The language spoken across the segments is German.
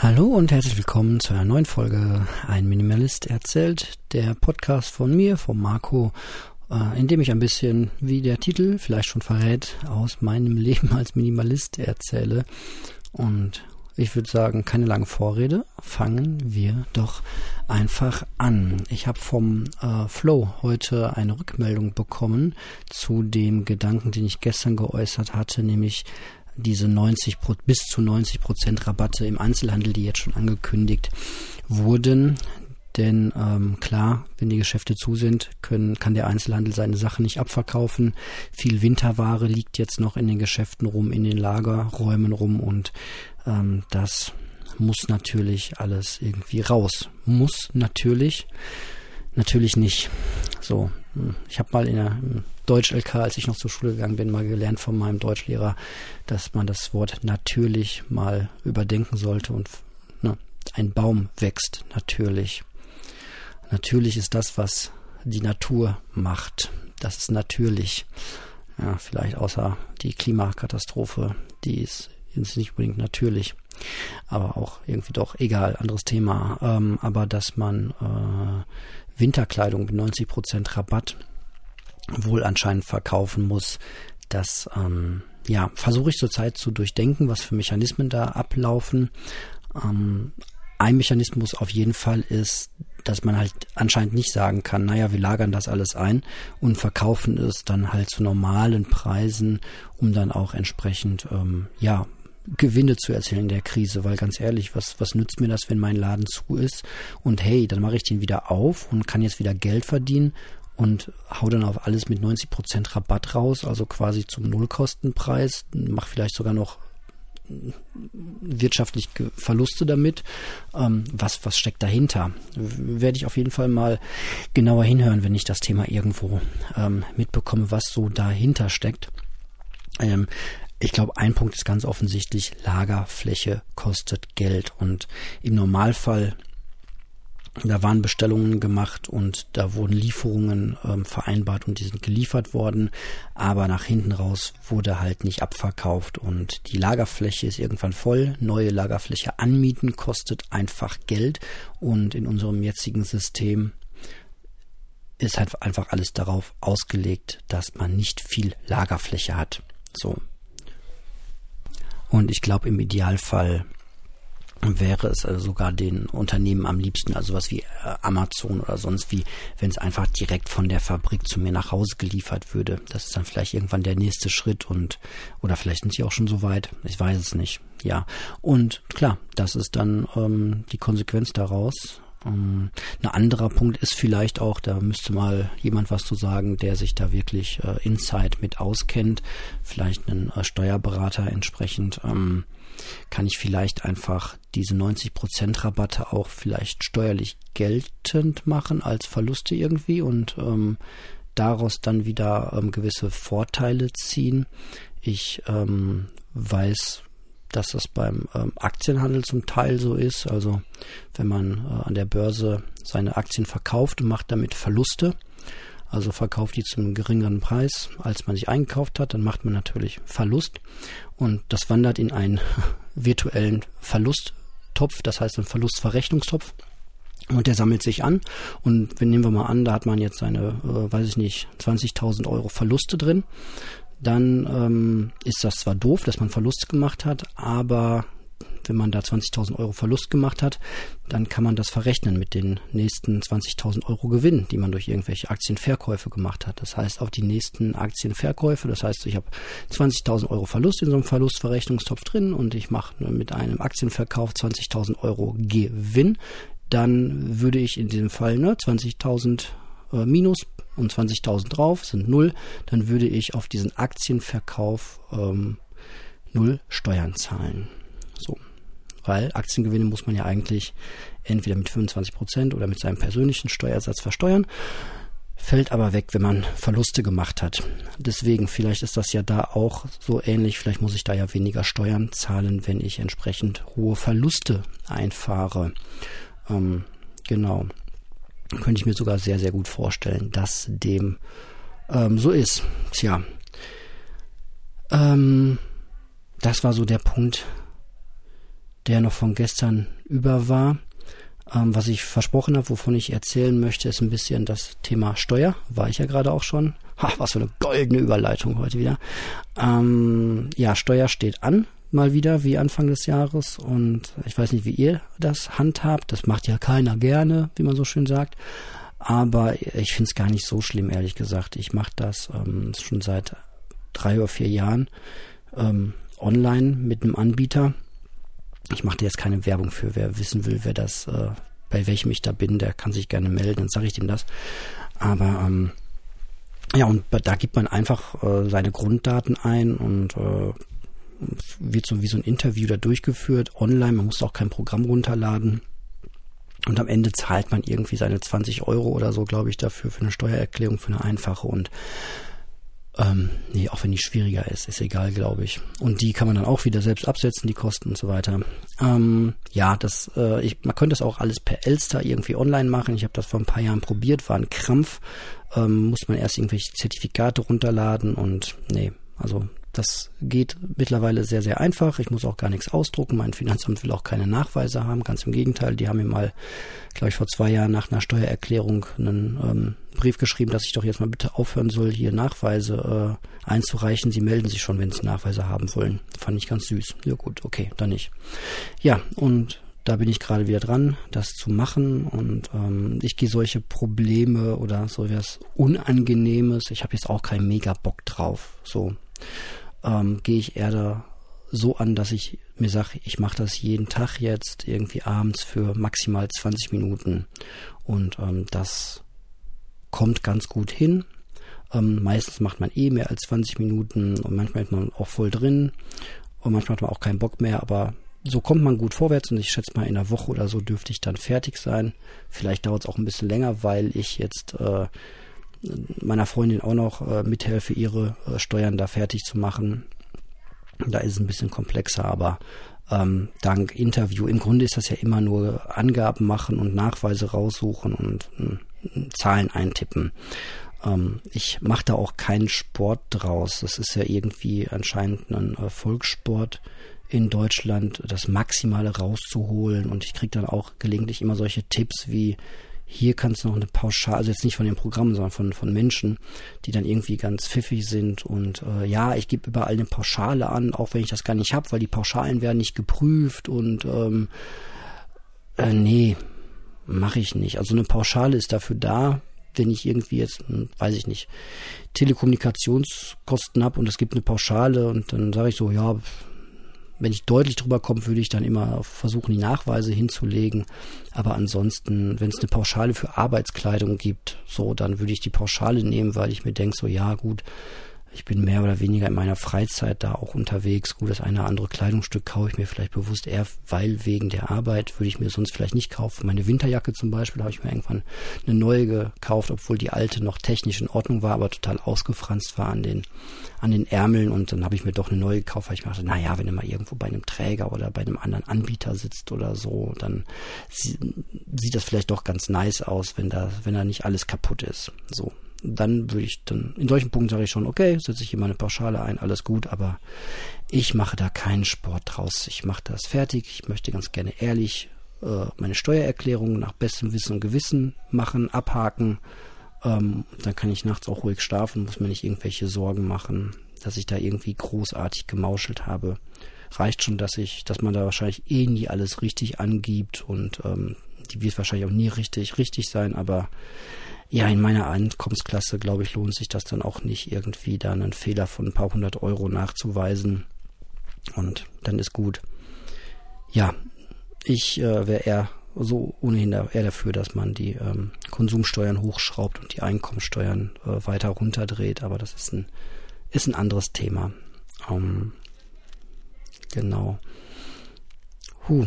Hallo und herzlich willkommen zu einer neuen Folge Ein Minimalist erzählt, der Podcast von mir, von Marco, äh, in dem ich ein bisschen, wie der Titel vielleicht schon verrät, aus meinem Leben als Minimalist erzähle. Und ich würde sagen, keine lange Vorrede, fangen wir doch einfach an. Ich habe vom äh, Flow heute eine Rückmeldung bekommen zu dem Gedanken, den ich gestern geäußert hatte, nämlich diese 90 bis zu 90 Prozent Rabatte im Einzelhandel, die jetzt schon angekündigt wurden. Denn ähm, klar, wenn die Geschäfte zu sind, können, kann der Einzelhandel seine Sachen nicht abverkaufen. Viel Winterware liegt jetzt noch in den Geschäften rum, in den Lagerräumen rum und ähm, das muss natürlich alles irgendwie raus. Muss natürlich, natürlich nicht. So, ich habe mal in der Deutsch-LK, als ich noch zur Schule gegangen bin, mal gelernt von meinem Deutschlehrer, dass man das Wort natürlich mal überdenken sollte und ne, ein Baum wächst natürlich. Natürlich ist das, was die Natur macht. Das ist natürlich. Ja, vielleicht außer die Klimakatastrophe, die ist, ist nicht unbedingt natürlich. Aber auch irgendwie doch egal, anderes Thema. Ähm, aber dass man äh, Winterkleidung mit 90% Rabatt wohl anscheinend verkaufen muss. Das ähm, ja, versuche ich zurzeit zu durchdenken, was für Mechanismen da ablaufen. Ähm, ein Mechanismus auf jeden Fall ist, dass man halt anscheinend nicht sagen kann, naja, wir lagern das alles ein und verkaufen es dann halt zu normalen Preisen, um dann auch entsprechend, ähm, ja, Gewinne zu erzielen in der Krise, weil ganz ehrlich, was, was nützt mir das, wenn mein Laden zu ist und hey, dann mache ich den wieder auf und kann jetzt wieder Geld verdienen und hau dann auf alles mit 90% Rabatt raus, also quasi zum Nullkostenpreis, mach vielleicht sogar noch wirtschaftlich Verluste damit. Ähm, was, was steckt dahinter? Werde ich auf jeden Fall mal genauer hinhören, wenn ich das Thema irgendwo ähm, mitbekomme, was so dahinter steckt. Ähm, ich glaube, ein Punkt ist ganz offensichtlich, Lagerfläche kostet Geld und im Normalfall da waren Bestellungen gemacht und da wurden Lieferungen ähm, vereinbart und die sind geliefert worden, aber nach hinten raus wurde halt nicht abverkauft und die Lagerfläche ist irgendwann voll. Neue Lagerfläche anmieten kostet einfach Geld und in unserem jetzigen System ist halt einfach alles darauf ausgelegt, dass man nicht viel Lagerfläche hat. So. Und ich glaube, im Idealfall wäre es also sogar den Unternehmen am liebsten, also was wie äh, Amazon oder sonst wie, wenn es einfach direkt von der Fabrik zu mir nach Hause geliefert würde. Das ist dann vielleicht irgendwann der nächste Schritt und oder vielleicht sind sie auch schon so weit. Ich weiß es nicht. Ja. Und klar, das ist dann ähm, die Konsequenz daraus. Ähm, ein anderer Punkt ist vielleicht auch, da müsste mal jemand was zu sagen, der sich da wirklich äh, Insight mit auskennt, vielleicht einen äh, Steuerberater entsprechend. Ähm, kann ich vielleicht einfach diese 90% Rabatte auch vielleicht steuerlich geltend machen als Verluste irgendwie und ähm, daraus dann wieder ähm, gewisse Vorteile ziehen. Ich ähm, weiß, dass das beim ähm, Aktienhandel zum Teil so ist. Also wenn man äh, an der Börse seine Aktien verkauft und macht damit Verluste, also verkauft die zum geringeren Preis, als man sich eingekauft hat, dann macht man natürlich Verlust und das wandert in einen virtuellen Verlusttopf, das heißt einen Verlustverrechnungstopf. Und der sammelt sich an. Und wenn nehmen wir mal an, da hat man jetzt seine, äh, weiß ich nicht, 20.000 Euro Verluste drin. Dann ähm, ist das zwar doof, dass man Verlust gemacht hat, aber wenn man da 20.000 Euro Verlust gemacht hat, dann kann man das verrechnen mit den nächsten 20.000 Euro Gewinn, die man durch irgendwelche Aktienverkäufe gemacht hat. Das heißt, auch die nächsten Aktienverkäufe, das heißt, ich habe 20.000 Euro Verlust in so einem Verlustverrechnungstopf drin und ich mache mit einem Aktienverkauf 20.000 Euro Gewinn, dann würde ich in diesem Fall ne, 20.000 äh, minus und 20.000 drauf sind null, dann würde ich auf diesen Aktienverkauf ähm, null Steuern zahlen. So weil Aktiengewinne muss man ja eigentlich entweder mit 25 Prozent oder mit seinem persönlichen Steuersatz versteuern. Fällt aber weg, wenn man Verluste gemacht hat. Deswegen, vielleicht ist das ja da auch so ähnlich. Vielleicht muss ich da ja weniger Steuern zahlen, wenn ich entsprechend hohe Verluste einfahre. Ähm, genau. Könnte ich mir sogar sehr, sehr gut vorstellen, dass dem ähm, so ist. Tja. Ähm, das war so der Punkt, der noch von gestern über war. Ähm, was ich versprochen habe, wovon ich erzählen möchte, ist ein bisschen das Thema Steuer. War ich ja gerade auch schon. Ha, was für eine goldene Überleitung heute wieder. Ähm, ja, Steuer steht an, mal wieder, wie Anfang des Jahres. Und ich weiß nicht, wie ihr das handhabt. Das macht ja keiner gerne, wie man so schön sagt. Aber ich finde es gar nicht so schlimm, ehrlich gesagt. Ich mache das ähm, schon seit drei oder vier Jahren ähm, online mit einem Anbieter. Ich mache jetzt keine Werbung für. Wer wissen will, wer das, äh, bei welchem ich da bin, der kann sich gerne melden, dann sage ich dem das. Aber ähm, ja, und da gibt man einfach äh, seine Grunddaten ein und äh, wird so wie so ein Interview da durchgeführt online. Man muss auch kein Programm runterladen. Und am Ende zahlt man irgendwie seine 20 Euro oder so, glaube ich, dafür für eine Steuererklärung, für eine einfache. Und ähm, nee, auch wenn die schwieriger ist, ist egal, glaube ich. Und die kann man dann auch wieder selbst absetzen, die Kosten und so weiter. Ähm, ja, das, äh, ich, man könnte das auch alles per Elster irgendwie online machen. Ich habe das vor ein paar Jahren probiert, war ein Krampf. Ähm, muss man erst irgendwelche Zertifikate runterladen und nee, also das geht mittlerweile sehr, sehr einfach. Ich muss auch gar nichts ausdrucken. Mein Finanzamt will auch keine Nachweise haben. Ganz im Gegenteil. Die haben mir mal, glaube ich, vor zwei Jahren nach einer Steuererklärung einen ähm, Brief geschrieben, dass ich doch jetzt mal bitte aufhören soll, hier Nachweise äh, einzureichen. Sie melden sich schon, wenn Sie Nachweise haben wollen. Fand ich ganz süß. Ja gut, okay, dann nicht. Ja, und da bin ich gerade wieder dran, das zu machen und ähm, ich gehe solche Probleme oder so was Unangenehmes, ich habe jetzt auch keinen mega Bock drauf, so ähm, gehe ich eher da so an, dass ich mir sage, ich mache das jeden Tag jetzt irgendwie abends für maximal 20 Minuten. Und ähm, das kommt ganz gut hin. Ähm, meistens macht man eh mehr als 20 Minuten und manchmal ist man auch voll drin und manchmal hat man auch keinen Bock mehr, aber so kommt man gut vorwärts und ich schätze mal in einer Woche oder so dürfte ich dann fertig sein. Vielleicht dauert es auch ein bisschen länger, weil ich jetzt äh, meiner Freundin auch noch äh, mithelfe, ihre äh, Steuern da fertig zu machen. Da ist es ein bisschen komplexer, aber ähm, dank Interview, im Grunde ist das ja immer nur Angaben machen und Nachweise raussuchen und äh, Zahlen eintippen. Ähm, ich mache da auch keinen Sport draus. Das ist ja irgendwie anscheinend ein äh, Volkssport in Deutschland, das Maximale rauszuholen. Und ich kriege dann auch gelegentlich immer solche Tipps wie, hier kannst du noch eine Pauschale, also jetzt nicht von den Programmen, sondern von, von Menschen, die dann irgendwie ganz pfiffig sind und äh, ja, ich gebe überall eine Pauschale an, auch wenn ich das gar nicht habe, weil die Pauschalen werden nicht geprüft und ähm, äh, nee, mache ich nicht. Also eine Pauschale ist dafür da, wenn ich irgendwie jetzt, hm, weiß ich nicht, Telekommunikationskosten habe und es gibt eine Pauschale und dann sage ich so, ja, wenn ich deutlich drüber komme, würde ich dann immer versuchen, die Nachweise hinzulegen. Aber ansonsten, wenn es eine Pauschale für Arbeitskleidung gibt, so, dann würde ich die Pauschale nehmen, weil ich mir denke, so, ja, gut, ich bin mehr oder weniger in meiner Freizeit da auch unterwegs. Gut, das eine oder andere Kleidungsstück kaufe ich mir vielleicht bewusst eher, weil wegen der Arbeit würde ich mir sonst vielleicht nicht kaufen. Meine Winterjacke zum Beispiel habe ich mir irgendwann eine neue gekauft, obwohl die alte noch technisch in Ordnung war, aber total ausgefranst war an den, an den Ärmeln und dann habe ich mir doch eine neue gekauft, weil ich mir dachte, naja, wenn du mal irgendwo bei einem Träger oder bei einem anderen Anbieter sitzt oder so, dann sieht das vielleicht doch ganz nice aus, wenn da, wenn da nicht alles kaputt ist. So dann würde ich dann, in solchen Punkten sage ich schon, okay, setze ich hier meine Pauschale ein, alles gut, aber ich mache da keinen Sport draus. Ich mache das fertig. Ich möchte ganz gerne ehrlich äh, meine Steuererklärung nach bestem Wissen und Gewissen machen, abhaken. Ähm, dann kann ich nachts auch ruhig schlafen, muss mir nicht irgendwelche Sorgen machen, dass ich da irgendwie großartig gemauschelt habe. Reicht schon, dass ich, dass man da wahrscheinlich eh nie alles richtig angibt und ähm, die wird wahrscheinlich auch nie richtig, richtig sein, aber ja, in meiner Einkommensklasse, glaube ich, lohnt sich das dann auch nicht, irgendwie da einen Fehler von ein paar hundert Euro nachzuweisen. Und dann ist gut. Ja, ich äh, wäre eher so ohnehin eher dafür, dass man die ähm, Konsumsteuern hochschraubt und die Einkommensteuern äh, weiter runterdreht, aber das ist ein, ist ein anderes Thema. Ähm, genau. Huh,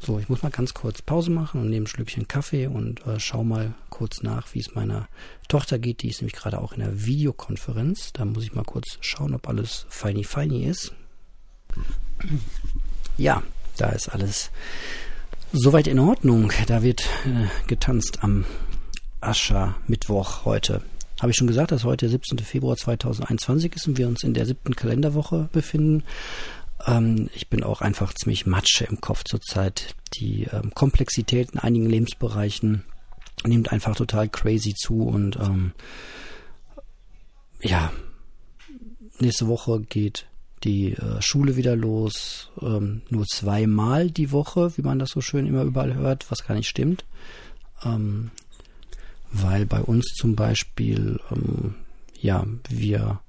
so, ich muss mal ganz kurz Pause machen und nehme ein Schlückchen Kaffee und äh, schau mal kurz nach, wie es meiner Tochter geht. Die ist nämlich gerade auch in der Videokonferenz. Da muss ich mal kurz schauen, ob alles feini feini ist. Ja, da ist alles soweit in Ordnung. Da wird äh, getanzt am Aschermittwoch heute. Habe ich schon gesagt, dass heute der 17. Februar 2021 ist und wir uns in der siebten Kalenderwoche befinden. Ähm, ich bin auch einfach ziemlich Matsche im Kopf zurzeit. Die ähm, Komplexität in einigen Lebensbereichen nimmt einfach total crazy zu und ähm, ja, nächste Woche geht die äh, Schule wieder los, ähm, nur zweimal die Woche, wie man das so schön immer überall hört, was gar nicht stimmt. Ähm, weil bei uns zum Beispiel, ähm, ja, wir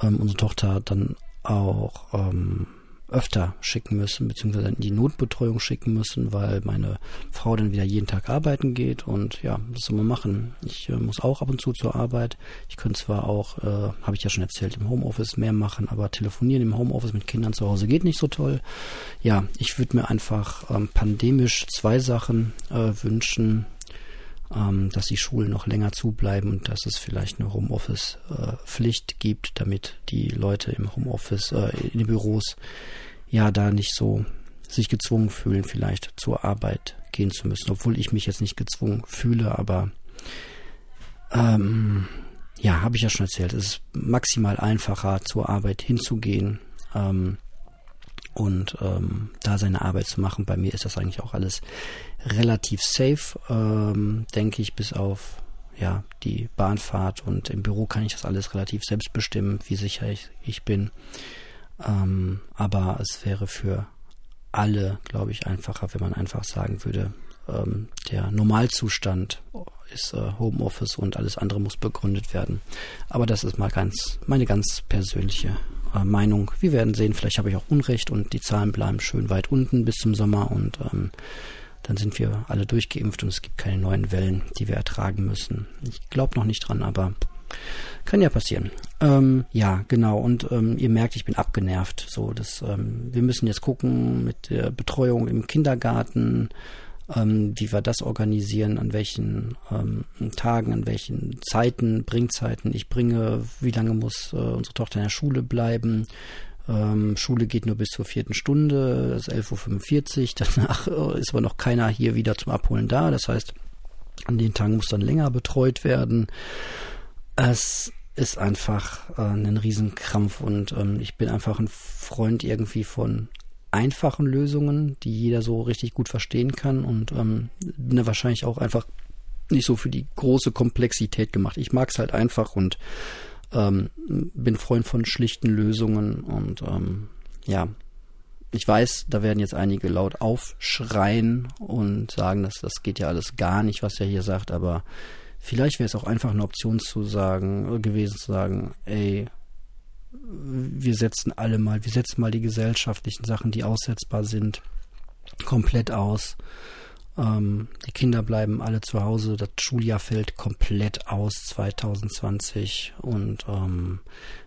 ähm, unsere Tochter dann auch ähm, öfter schicken müssen, beziehungsweise in die Notbetreuung schicken müssen, weil meine Frau dann wieder jeden Tag arbeiten geht und ja, das soll man machen. Ich äh, muss auch ab und zu zur Arbeit. Ich könnte zwar auch, äh, habe ich ja schon erzählt, im Homeoffice mehr machen, aber telefonieren im Homeoffice mit Kindern zu Hause geht nicht so toll. Ja, ich würde mir einfach ähm, pandemisch zwei Sachen äh, wünschen ähm, dass die Schulen noch länger zubleiben und dass es vielleicht eine Homeoffice-Pflicht gibt, damit die Leute im Homeoffice, äh, in den Büros, ja, da nicht so sich gezwungen fühlen, vielleicht zur Arbeit gehen zu müssen, obwohl ich mich jetzt nicht gezwungen fühle, aber ähm, ja, habe ich ja schon erzählt, es ist maximal einfacher, zur Arbeit hinzugehen. Ähm, und ähm, da seine Arbeit zu machen. Bei mir ist das eigentlich auch alles relativ safe, ähm, denke ich, bis auf ja die Bahnfahrt und im Büro kann ich das alles relativ selbst bestimmen, wie sicher ich, ich bin. Ähm, aber es wäre für alle, glaube ich, einfacher, wenn man einfach sagen würde, ähm, der Normalzustand ist äh, Homeoffice und alles andere muss begründet werden. Aber das ist mal ganz meine ganz persönliche äh, Meinung. Wir werden sehen, vielleicht habe ich auch Unrecht und die Zahlen bleiben schön weit unten bis zum Sommer und ähm, dann sind wir alle durchgeimpft und es gibt keine neuen Wellen, die wir ertragen müssen. Ich glaube noch nicht dran, aber kann ja passieren. Ähm, ja, genau. Und ähm, ihr merkt, ich bin abgenervt. So, das, ähm, wir müssen jetzt gucken mit der Betreuung im Kindergarten ähm, wie wir das organisieren, an welchen ähm, Tagen, an welchen Zeiten, Bringzeiten ich bringe, wie lange muss äh, unsere Tochter in der Schule bleiben. Ähm, Schule geht nur bis zur vierten Stunde, das ist 11.45 Uhr, danach äh, ist aber noch keiner hier wieder zum Abholen da, das heißt, an den Tagen muss dann länger betreut werden. Es ist einfach äh, ein Riesenkrampf und ähm, ich bin einfach ein Freund irgendwie von einfachen Lösungen, die jeder so richtig gut verstehen kann und ähm, bin da wahrscheinlich auch einfach nicht so für die große Komplexität gemacht. Ich mag es halt einfach und ähm, bin Freund von schlichten Lösungen und ähm, ja, ich weiß, da werden jetzt einige laut aufschreien und sagen, dass das geht ja alles gar nicht, was er hier sagt, aber vielleicht wäre es auch einfach eine Option zu sagen, gewesen zu sagen, ey, wir setzen alle mal, wir setzen mal die gesellschaftlichen Sachen, die aussetzbar sind, komplett aus. Ähm, die Kinder bleiben alle zu Hause, das Schuljahr fällt komplett aus 2020 und ähm,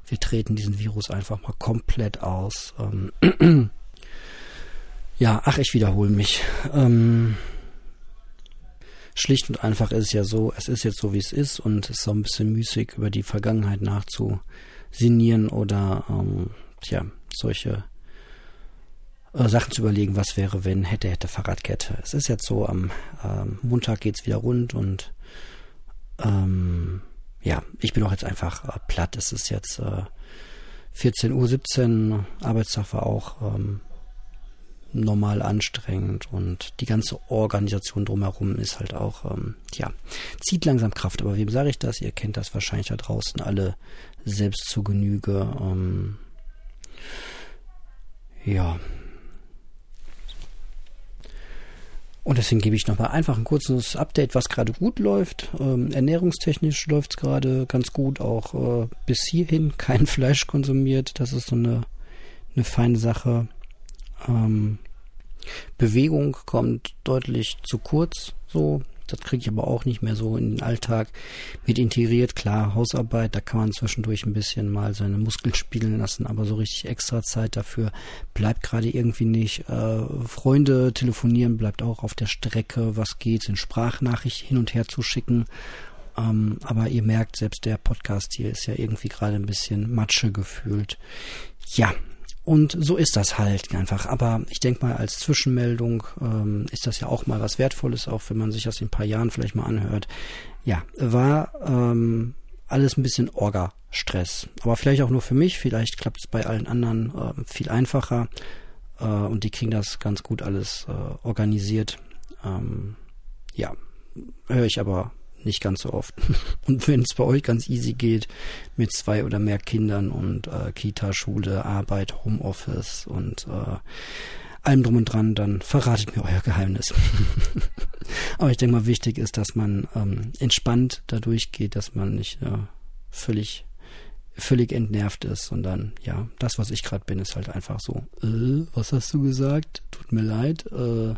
wir treten diesen Virus einfach mal komplett aus. Ähm, ja, ach, ich wiederhole mich. Ähm, schlicht und einfach ist es ja so, es ist jetzt so, wie es ist und es ist so ein bisschen müßig, über die Vergangenheit nachzu sinnieren oder ähm, tja, solche äh, Sachen zu überlegen, was wäre, wenn, hätte, hätte, Fahrradkette. Es ist jetzt so, am ähm, Montag geht's wieder rund und ähm, ja, ich bin auch jetzt einfach äh, platt. Es ist jetzt äh, 14.17 Uhr, Arbeitstag war auch ähm, normal anstrengend und die ganze Organisation drumherum ist halt auch, ähm, ja, zieht langsam Kraft. Aber wem sage ich das? Ihr kennt das wahrscheinlich da draußen alle selbst zu Genüge. Ähm, ja. Und deswegen gebe ich nochmal einfach ein kurzes Update, was gerade gut läuft. Ähm, ernährungstechnisch läuft es gerade ganz gut, auch äh, bis hierhin kein Fleisch konsumiert. Das ist so eine, eine feine Sache. Ähm, Bewegung kommt deutlich zu kurz, so das kriege ich aber auch nicht mehr so in den Alltag mit integriert. Klar, Hausarbeit, da kann man zwischendurch ein bisschen mal seine Muskeln spielen lassen, aber so richtig extra Zeit dafür bleibt gerade irgendwie nicht. Äh, Freunde telefonieren bleibt auch auf der Strecke. Was geht, in Sprachnachricht hin und her zu schicken. Ähm, aber ihr merkt, selbst der Podcast hier ist ja irgendwie gerade ein bisschen Matsche gefühlt. Ja, und so ist das halt einfach. Aber ich denke mal, als Zwischenmeldung ähm, ist das ja auch mal was Wertvolles, auch wenn man sich das in ein paar Jahren vielleicht mal anhört. Ja, war ähm, alles ein bisschen Orga-Stress. Aber vielleicht auch nur für mich, vielleicht klappt es bei allen anderen äh, viel einfacher äh, und die kriegen das ganz gut alles äh, organisiert. Ähm, ja, höre ich aber nicht ganz so oft. Und wenn es bei euch ganz easy geht mit zwei oder mehr Kindern und äh, Kita, Schule, Arbeit, Homeoffice und äh, allem drum und dran, dann verratet mir euer Geheimnis. Aber ich denke mal, wichtig ist, dass man ähm, entspannt da durchgeht, dass man nicht äh, völlig völlig entnervt ist, sondern ja, das, was ich gerade bin, ist halt einfach so, äh, was hast du gesagt? Tut mir leid. Äh,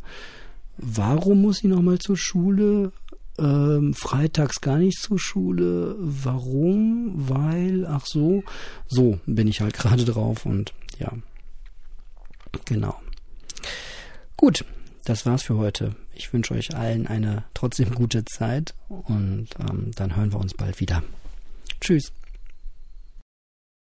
warum muss ich nochmal zur Schule? Ähm, freitags gar nicht zur Schule. Warum? Weil, ach so, so bin ich halt gerade drauf und ja, genau. Gut, das war's für heute. Ich wünsche euch allen eine trotzdem gute Zeit und ähm, dann hören wir uns bald wieder. Tschüss.